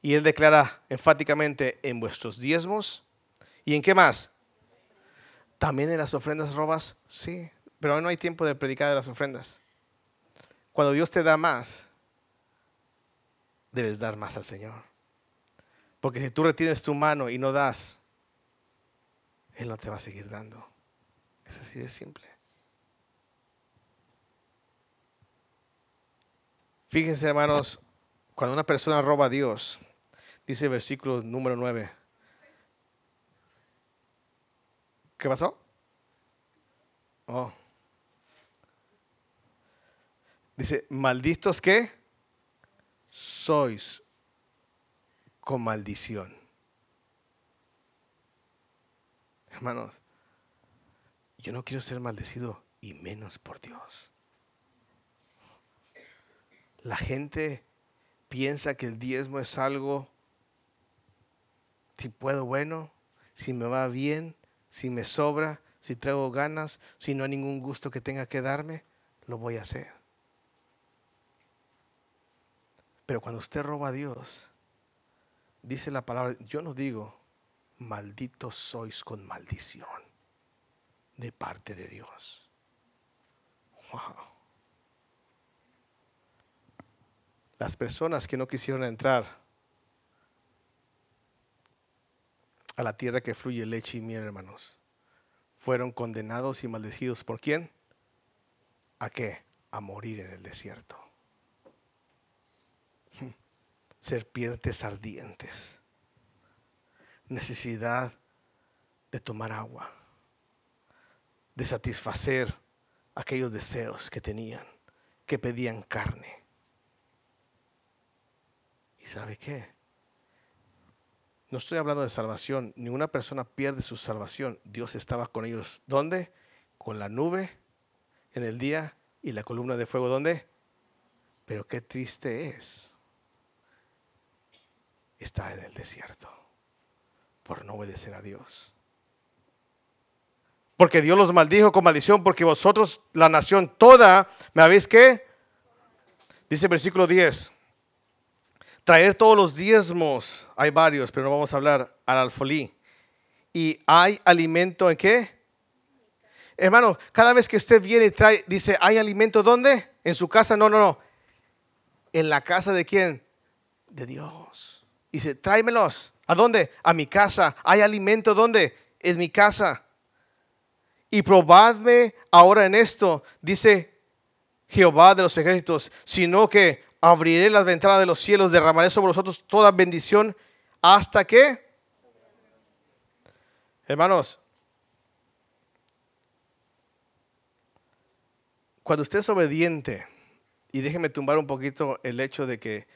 Y él declara enfáticamente, en vuestros diezmos. ¿Y en qué más? ¿También en las ofrendas robas? Sí, pero no hay tiempo de predicar de las ofrendas. Cuando Dios te da más, debes dar más al Señor. Porque si tú retienes tu mano y no das, Él no te va a seguir dando. Es así de simple. Fíjense, hermanos, cuando una persona roba a Dios, dice el versículo número 9. ¿Qué pasó? Oh. Dice, malditos que sois con maldición. Hermanos, yo no quiero ser maldecido y menos por Dios. La gente piensa que el diezmo es algo, si puedo, bueno, si me va bien, si me sobra, si traigo ganas, si no hay ningún gusto que tenga que darme, lo voy a hacer. Pero cuando usted roba a Dios, dice la palabra, yo no digo, malditos sois con maldición de parte de Dios. Wow. Las personas que no quisieron entrar a la tierra que fluye leche y miel, hermanos, fueron condenados y maldecidos. ¿Por quién? ¿A qué? A morir en el desierto. Serpientes ardientes. Necesidad de tomar agua. De satisfacer aquellos deseos que tenían, que pedían carne. ¿Y sabe qué? No estoy hablando de salvación. Ninguna persona pierde su salvación. Dios estaba con ellos. ¿Dónde? Con la nube en el día y la columna de fuego. ¿Dónde? Pero qué triste es estar en el desierto por no obedecer a Dios. Porque Dios los maldijo con maldición, porque vosotros, la nación toda, ¿me habéis qué? Dice el versículo 10 traer todos los diezmos, hay varios, pero no vamos a hablar al alfolí. ¿Y hay alimento en qué? Hermano, cada vez que usted viene y trae, dice, ¿hay alimento dónde? ¿En su casa? No, no, no. ¿En la casa de quién? De Dios. Dice, tráemelos. ¿A dónde? A mi casa. ¿Hay alimento dónde? En mi casa. Y probadme ahora en esto, dice Jehová de los ejércitos, sino que abriré las ventanas de los cielos, derramaré sobre vosotros toda bendición hasta que, hermanos, cuando usted es obediente, y déjeme tumbar un poquito el hecho de que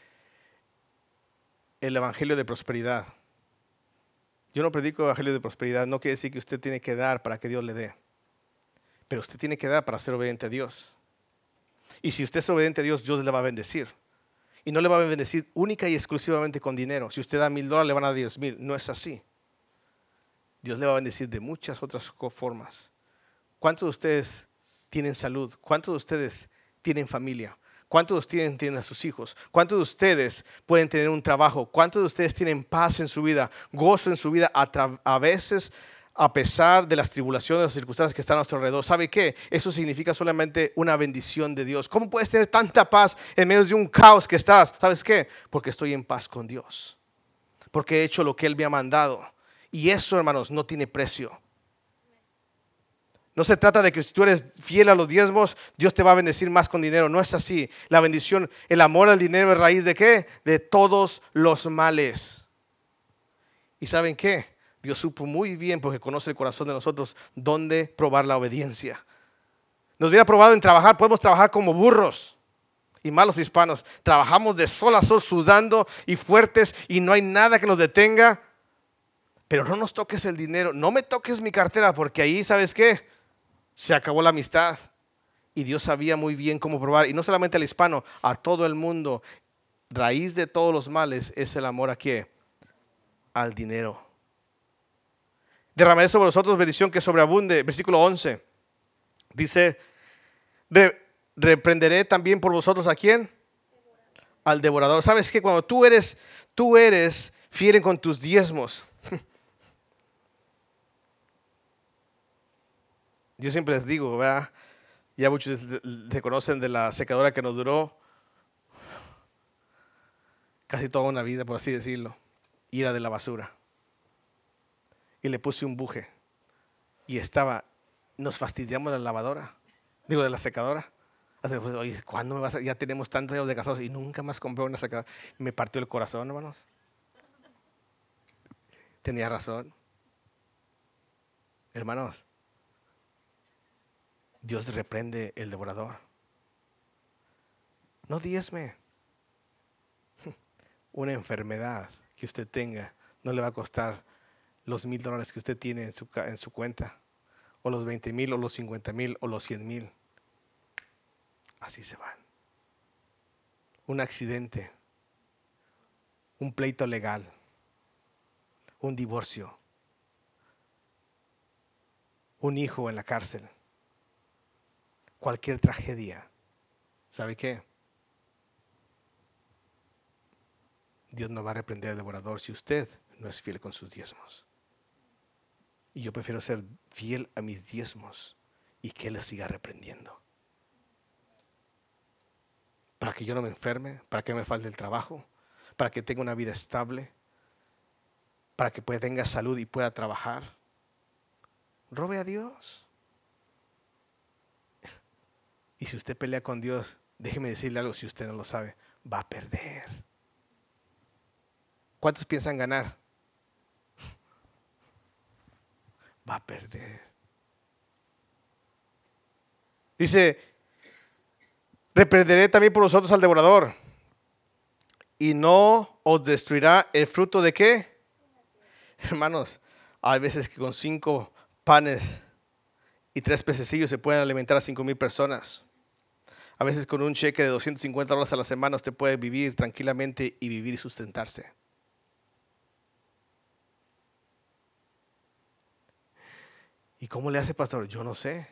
el evangelio de prosperidad, yo no predico evangelio de prosperidad, no quiere decir que usted tiene que dar para que Dios le dé, pero usted tiene que dar para ser obediente a Dios. Y si usted es obediente a Dios, Dios le va a bendecir. Y no le va a bendecir única y exclusivamente con dinero. Si usted da mil dólares, le van a diez mil. No es así. Dios le va a bendecir de muchas otras formas. ¿Cuántos de ustedes tienen salud? ¿Cuántos de ustedes tienen familia? ¿Cuántos de ustedes tienen a sus hijos? ¿Cuántos de ustedes pueden tener un trabajo? ¿Cuántos de ustedes tienen paz en su vida, gozo en su vida? A, a veces a pesar de las tribulaciones, las circunstancias que están a nuestro alrededor. ¿Sabe qué? Eso significa solamente una bendición de Dios. ¿Cómo puedes tener tanta paz en medio de un caos que estás? ¿Sabes qué? Porque estoy en paz con Dios. Porque he hecho lo que Él me ha mandado. Y eso, hermanos, no tiene precio. No se trata de que si tú eres fiel a los diezmos, Dios te va a bendecir más con dinero. No es así. La bendición, el amor al dinero es raíz de qué? De todos los males. ¿Y saben qué? Dios supo muy bien, porque conoce el corazón de nosotros, dónde probar la obediencia. Nos hubiera probado en trabajar, podemos trabajar como burros. Y malos hispanos, trabajamos de sol a sol, sudando y fuertes, y no hay nada que nos detenga. Pero no nos toques el dinero, no me toques mi cartera, porque ahí, ¿sabes qué? Se acabó la amistad. Y Dios sabía muy bien cómo probar, y no solamente al hispano, a todo el mundo. Raíz de todos los males es el amor a qué? Al dinero derramaré sobre vosotros bendición que sobreabunde. Versículo 11. Dice, reprenderé también por vosotros a quién? Al devorador. ¿Sabes que cuando tú eres, tú eres fiel con tus diezmos? Yo siempre les digo, ¿verdad? Ya muchos se conocen de la secadora que nos duró casi toda una vida, por así decirlo. Ira de la basura y le puse un buje. Y estaba, nos fastidiamos de la lavadora, digo, de la secadora. Oye, ¿cuándo me vas a, ya tenemos tantos años de casados y nunca más compré una secadora? Me partió el corazón, hermanos. Tenía razón. Hermanos, Dios reprende el devorador. No diezme. Una enfermedad que usted tenga no le va a costar los mil dólares que usted tiene en su, en su cuenta, o los 20 mil, o los 50 mil, o los 100 mil. Así se van. Un accidente, un pleito legal, un divorcio, un hijo en la cárcel, cualquier tragedia, ¿sabe qué? Dios no va a reprender al devorador si usted no es fiel con sus diezmos. Y yo prefiero ser fiel a mis diezmos y que Él les siga reprendiendo. Para que yo no me enferme, para que me falte el trabajo, para que tenga una vida estable, para que tenga salud y pueda trabajar. Robe a Dios. Y si usted pelea con Dios, déjeme decirle algo, si usted no lo sabe, va a perder. ¿Cuántos piensan ganar? Va a perder. Dice, reprenderé también por vosotros al devorador y no os destruirá el fruto de qué? Hermanos, hay veces que con cinco panes y tres pececillos se pueden alimentar a cinco mil personas. A veces con un cheque de 250 dólares a la semana usted puede vivir tranquilamente y vivir y sustentarse. ¿Y cómo le hace, pastor? Yo no sé.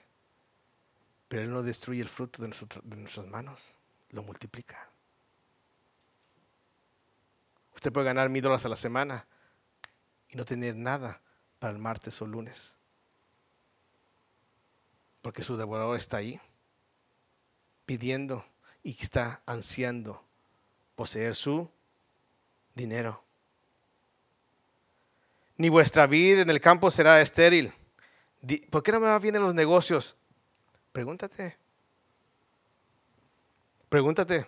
Pero Él no destruye el fruto de, nuestras manos, lo multiplica. Usted puede ganar mil dólares a la semana y no tener nada para el martes o lunes. Porque su devorador está ahí pidiendo y está ansiando poseer su dinero. Ni vuestra vida en el campo será estéril. ¿Por qué no me va bien en los negocios? Pregúntate. Pregúntate.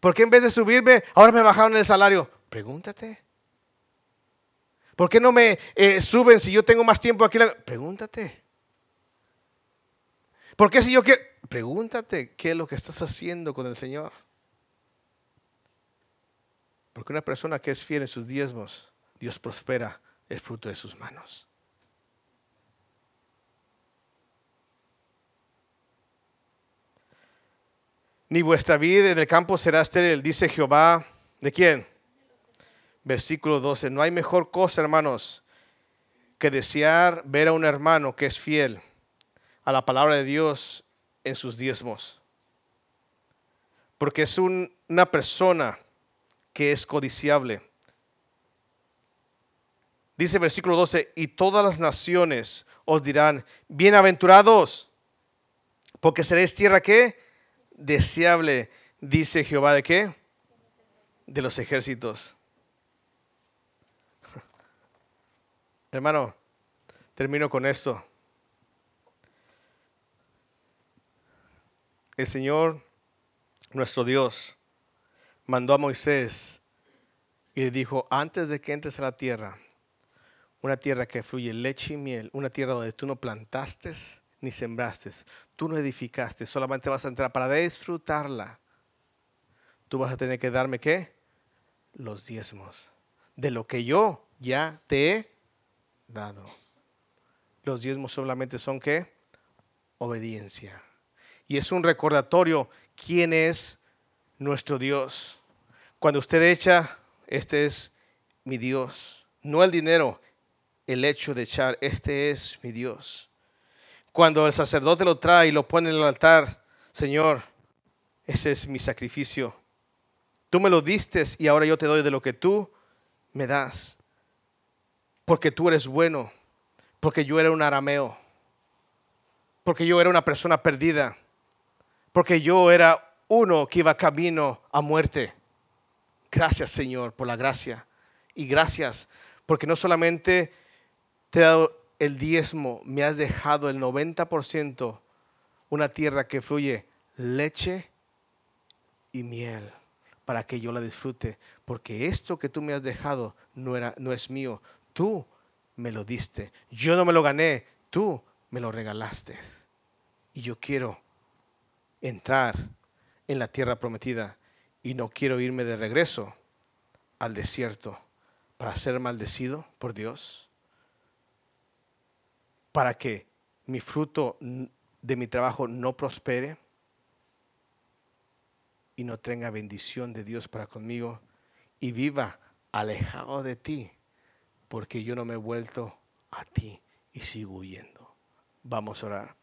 ¿Por qué en vez de subirme, ahora me bajaron el salario? Pregúntate. ¿Por qué no me eh, suben si yo tengo más tiempo aquí? Pregúntate. ¿Por qué si yo quiero? Pregúntate qué es lo que estás haciendo con el Señor. Porque una persona que es fiel en sus diezmos, Dios prospera el fruto de sus manos. Ni vuestra vida en el campo será estéril, dice Jehová. ¿De quién? Versículo 12. No hay mejor cosa, hermanos, que desear ver a un hermano que es fiel a la palabra de Dios en sus diezmos. Porque es una persona que es codiciable. Dice versículo 12, y todas las naciones os dirán, bienaventurados, porque seréis tierra que deseable, dice Jehová, ¿de qué? De los ejércitos. Hermano, termino con esto. El Señor, nuestro Dios, mandó a Moisés y le dijo, antes de que entres a la tierra, una tierra que fluye leche y miel, una tierra donde tú no plantaste ni sembraste, tú no edificaste, solamente vas a entrar para disfrutarla. Tú vas a tener que darme qué? Los diezmos. De lo que yo ya te he dado. Los diezmos solamente son qué? Obediencia. Y es un recordatorio quién es nuestro Dios. Cuando usted echa, este es mi Dios. No el dinero, el hecho de echar, este es mi Dios. Cuando el sacerdote lo trae y lo pone en el altar, Señor, ese es mi sacrificio. Tú me lo diste y ahora yo te doy de lo que tú me das. Porque tú eres bueno. Porque yo era un arameo. Porque yo era una persona perdida. Porque yo era uno que iba camino a muerte. Gracias Señor por la gracia. Y gracias porque no solamente te el diezmo, me has dejado el 90%, una tierra que fluye leche y miel para que yo la disfrute, porque esto que tú me has dejado no, era, no es mío, tú me lo diste, yo no me lo gané, tú me lo regalaste. Y yo quiero entrar en la tierra prometida y no quiero irme de regreso al desierto para ser maldecido por Dios para que mi fruto de mi trabajo no prospere y no tenga bendición de Dios para conmigo y viva alejado de ti, porque yo no me he vuelto a ti y sigo huyendo. Vamos a orar.